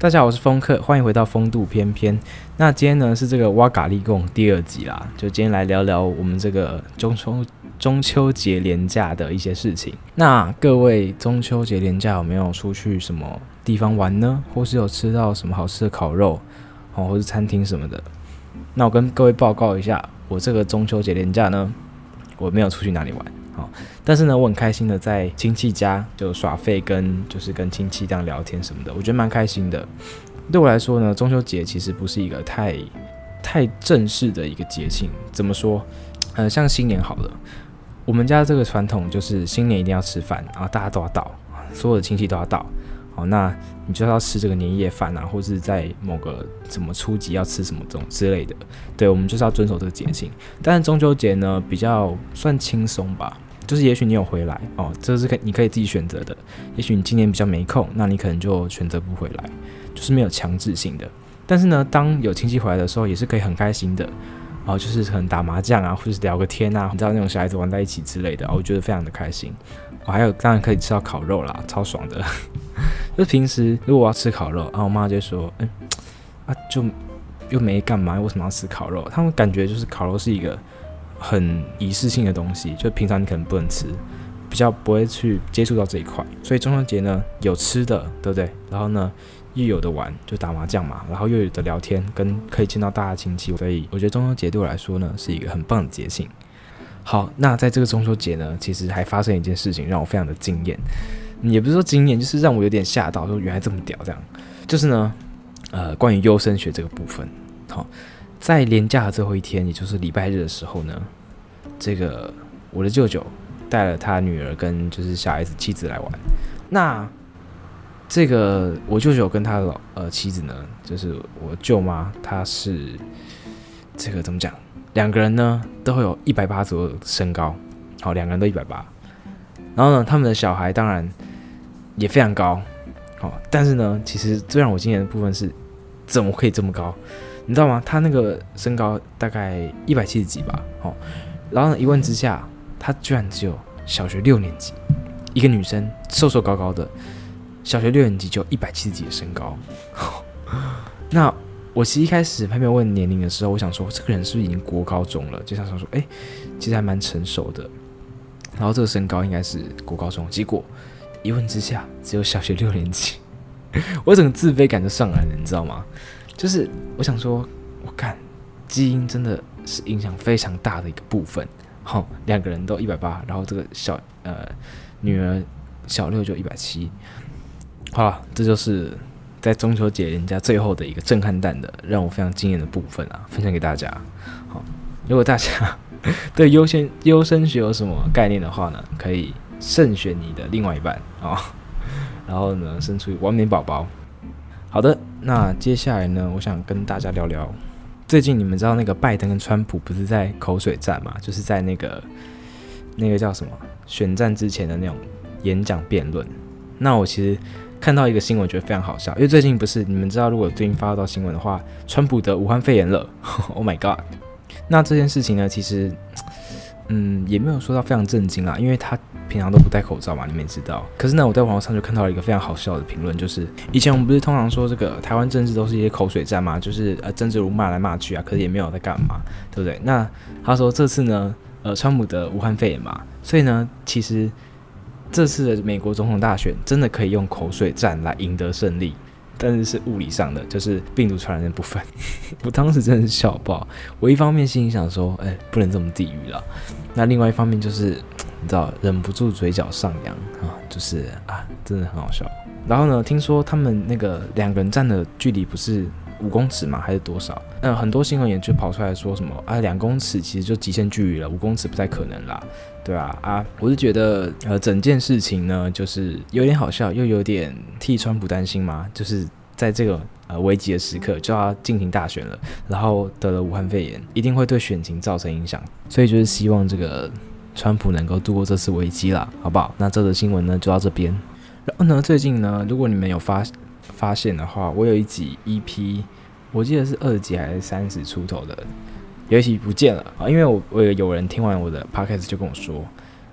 大家好，我是风客，欢迎回到风度翩翩。那今天呢是这个哇嘎利贡第二集啦，就今天来聊聊我们这个中秋中秋节连假的一些事情。那各位中秋节连假有没有出去什么地方玩呢？或是有吃到什么好吃的烤肉哦，或是餐厅什么的？那我跟各位报告一下，我这个中秋节连假呢，我没有出去哪里玩。但是呢，我很开心的在亲戚家就耍废，跟就是跟亲戚这样聊天什么的，我觉得蛮开心的。对我来说呢，中秋节其实不是一个太太正式的一个节庆。怎么说？呃，像新年好了，我们家这个传统就是新年一定要吃饭，然后大家都要到，所有的亲戚都要到。好，那你就要吃这个年夜饭啊，或是在某个什么初几要吃什么这种之类的。对，我们就是要遵守这个节庆。但是中秋节呢，比较算轻松吧。就是也许你有回来哦，这是可你可以自己选择的。也许你今年比较没空，那你可能就选择不回来，就是没有强制性的。但是呢，当有亲戚回来的时候，也是可以很开心的哦，就是可能打麻将啊，或者是聊个天啊，你知道那种小孩子玩在一起之类的，我觉得非常的开心。我、还有当然可以吃到烤肉啦，超爽的。就平时如果我要吃烤肉，然后我妈就说，嗯，啊就又没干嘛，为什么要吃烤肉？他们感觉就是烤肉是一个。很仪式性的东西，就平常你可能不能吃，比较不会去接触到这一块。所以中秋节呢，有吃的，对不对？然后呢，又有的玩，就打麻将嘛，然后又有的聊天，跟可以见到大家亲戚。所以我觉得中秋节对我来说呢，是一个很棒的节庆。好，那在这个中秋节呢，其实还发生一件事情，让我非常的惊艳，也不是说惊艳，就是让我有点吓到，说原来这么屌，这样。就是呢，呃，关于优生学这个部分，好。在连假的最后一天，也就是礼拜日的时候呢，这个我的舅舅带了他女儿跟就是小孩子妻子来玩。那这个我舅舅跟他的老呃妻子呢，就是我舅妈，她是这个怎么讲？两个人呢都会有一百八左右身高，好，两个人都一百八。然后呢，他们的小孩当然也非常高，好，但是呢，其实最让我惊艳的部分是，怎么可以这么高？你知道吗？他那个身高大概一百七十几吧，哦，然后呢，一问之下，他居然只有小学六年级，一个女生，瘦瘦高高的，小学六年级就一百七十几的身高。那我其实一开始还没有问年龄的时候，我想说这个人是不是已经国高中了？就想说说，哎，其实还蛮成熟的。然后这个身高应该是国高中，结果一问之下只有小学六年级，我整个自卑感就上来了，你知道吗？就是我想说，我看基因真的是影响非常大的一个部分。好，两个人都一百八，然后这个小呃女儿小六就一百七。好，这就是在中秋节人家最后的一个震撼弹的，让我非常惊艳的部分啊，分享给大家。好，如果大家 对优先优生学有什么概念的话呢，可以慎选你的另外一半啊，然后呢，生出完美宝宝。好的，那接下来呢，我想跟大家聊聊，最近你们知道那个拜登跟川普不是在口水战嘛？就是在那个那个叫什么选战之前的那种演讲辩论。那我其实看到一个新闻，觉得非常好笑，因为最近不是你们知道，如果最近发到新闻的话，川普得武汉肺炎了，Oh my god！那这件事情呢，其实。嗯，也没有说到非常震惊啊，因为他平常都不戴口罩嘛，你们也知道。可是呢，我在网络上就看到了一个非常好笑的评论，就是以前我们不是通常说这个台湾政治都是一些口水战嘛，就是呃，政治如骂来骂去啊，可是也没有在干嘛，对不对？那他说这次呢，呃，川普的武汉肺炎嘛，所以呢，其实这次的美国总统大选真的可以用口水战来赢得胜利。但是是物理上的，就是病毒传染的部分。我当时真的是笑爆。我一方面心里想说，哎、不能这么地狱了。那另外一方面就是，你知道，忍不住嘴角上扬啊，就是啊，真的很好笑。然后呢，听说他们那个两个人站的距离不是五公尺吗？还是多少？那很多新闻也就跑出来说什么啊，两公尺其实就极限距离了，五公尺不太可能啦。对啊，啊，我是觉得，呃，整件事情呢，就是有点好笑，又有点替川普担心嘛，就是在这个呃危急的时刻就要进行大选了，然后得了武汉肺炎，一定会对选情造成影响，所以就是希望这个川普能够度过这次危机啦，好不好？那这则新闻呢就到这边。然后呢，最近呢，如果你们有发发现的话，我有一集 EP，我记得是二集还是三十出头的。有一集不见了啊，因为我我有人听完我的 podcast 就跟我说，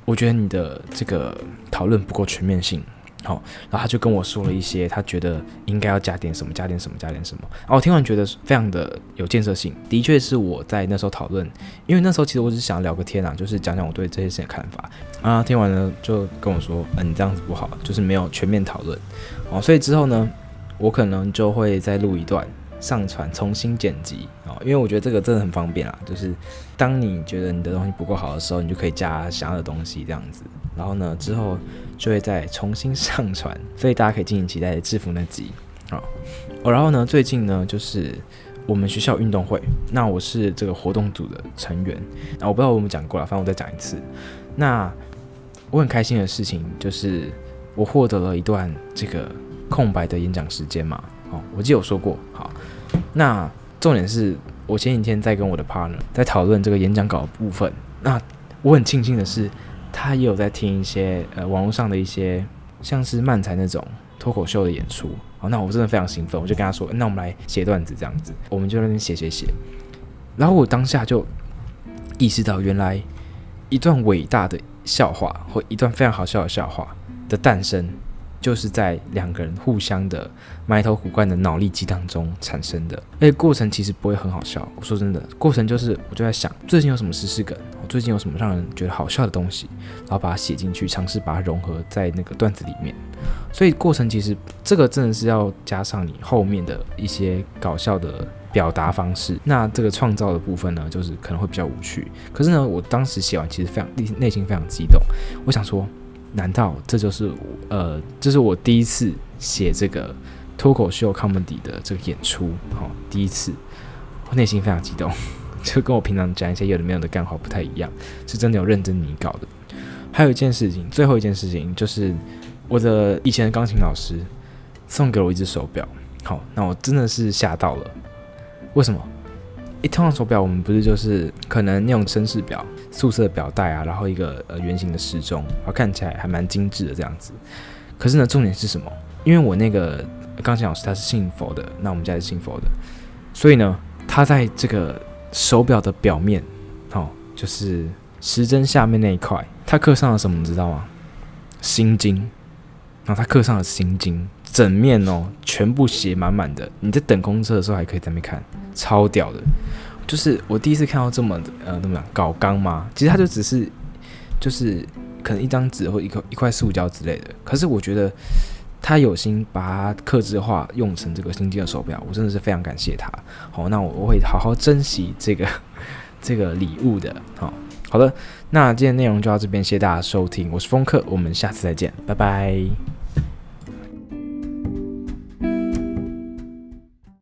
我觉得你的这个讨论不够全面性好，然后他就跟我说了一些，他觉得应该要加点什么，加点什么，加点什么。然后我听完觉得非常的有建设性，的确是我在那时候讨论，因为那时候其实我只是想聊个天啊，就是讲讲我对这些事情的看法。啊，听完了就跟我说，嗯，你这样子不好，就是没有全面讨论。哦，所以之后呢，我可能就会再录一段。上传重新剪辑啊，因为我觉得这个真的很方便啊，就是当你觉得你的东西不够好的时候，你就可以加想要的东西这样子，然后呢之后就会再重新上传，所以大家可以敬请期待制服那集啊。然后呢最近呢就是我们学校运动会，那我是这个活动组的成员，那我不知道我们讲过了，反正我再讲一次。那我很开心的事情就是我获得了一段这个空白的演讲时间嘛。哦，我记得有说过，好。那重点是我前几天在跟我的 partner 在讨论这个演讲稿的部分。那我很庆幸的是，他也有在听一些呃网络上的一些像是漫才那种脱口秀的演出。好，那我真的非常兴奋，我就跟他说：“那我们来写段子这样子。”我们就在那边写写写。然后我当下就意识到，原来一段伟大的笑话或一段非常好笑的笑话的诞生。就是在两个人互相的埋头苦干的脑力激荡中产生的，而且过程其实不会很好笑。我说真的，过程就是我就在想最近有什么时事梗，我最近有什么让人觉得好笑的东西，然后把它写进去，尝试把它融合在那个段子里面。所以过程其实这个真的是要加上你后面的一些搞笑的表达方式。那这个创造的部分呢，就是可能会比较无趣。可是呢，我当时写完其实非常内内心非常激动，我想说。难道这就是呃，这是我第一次写这个脱口秀 comedy 的这个演出，好、哦，第一次，我内心非常激动，就跟我平常讲一些有的没有的干话不太一样，是真的有认真拟稿的。还有一件事情，最后一件事情就是我的以前的钢琴老师送给我一只手表，好，那我真的是吓到了，为什么？一通常手表，我们不是就是可能那种绅士表，素色表带啊，然后一个呃圆形的时钟，然后看起来还蛮精致的这样子。可是呢，重点是什么？因为我那个钢琴老师他是信佛的，那我们家是信佛的，所以呢，他在这个手表的表面，哦，就是时针下面那一块，他刻上了什么？你知道吗？心经。然后他刻上了心经，整面哦，全部写满满的。你在等公车的时候还可以在那边看。超屌的，就是我第一次看到这么呃，怎么样搞钢吗？其实它就只是，就是可能一张纸或一块一块塑胶之类的。可是我觉得他有心把它刻字化，用成这个新进的手表，我真的是非常感谢他。好，那我我会好好珍惜这个 这个礼物的。好，好的，那今天内容就到这边，谢谢大家收听，我是风客，我们下次再见，拜拜。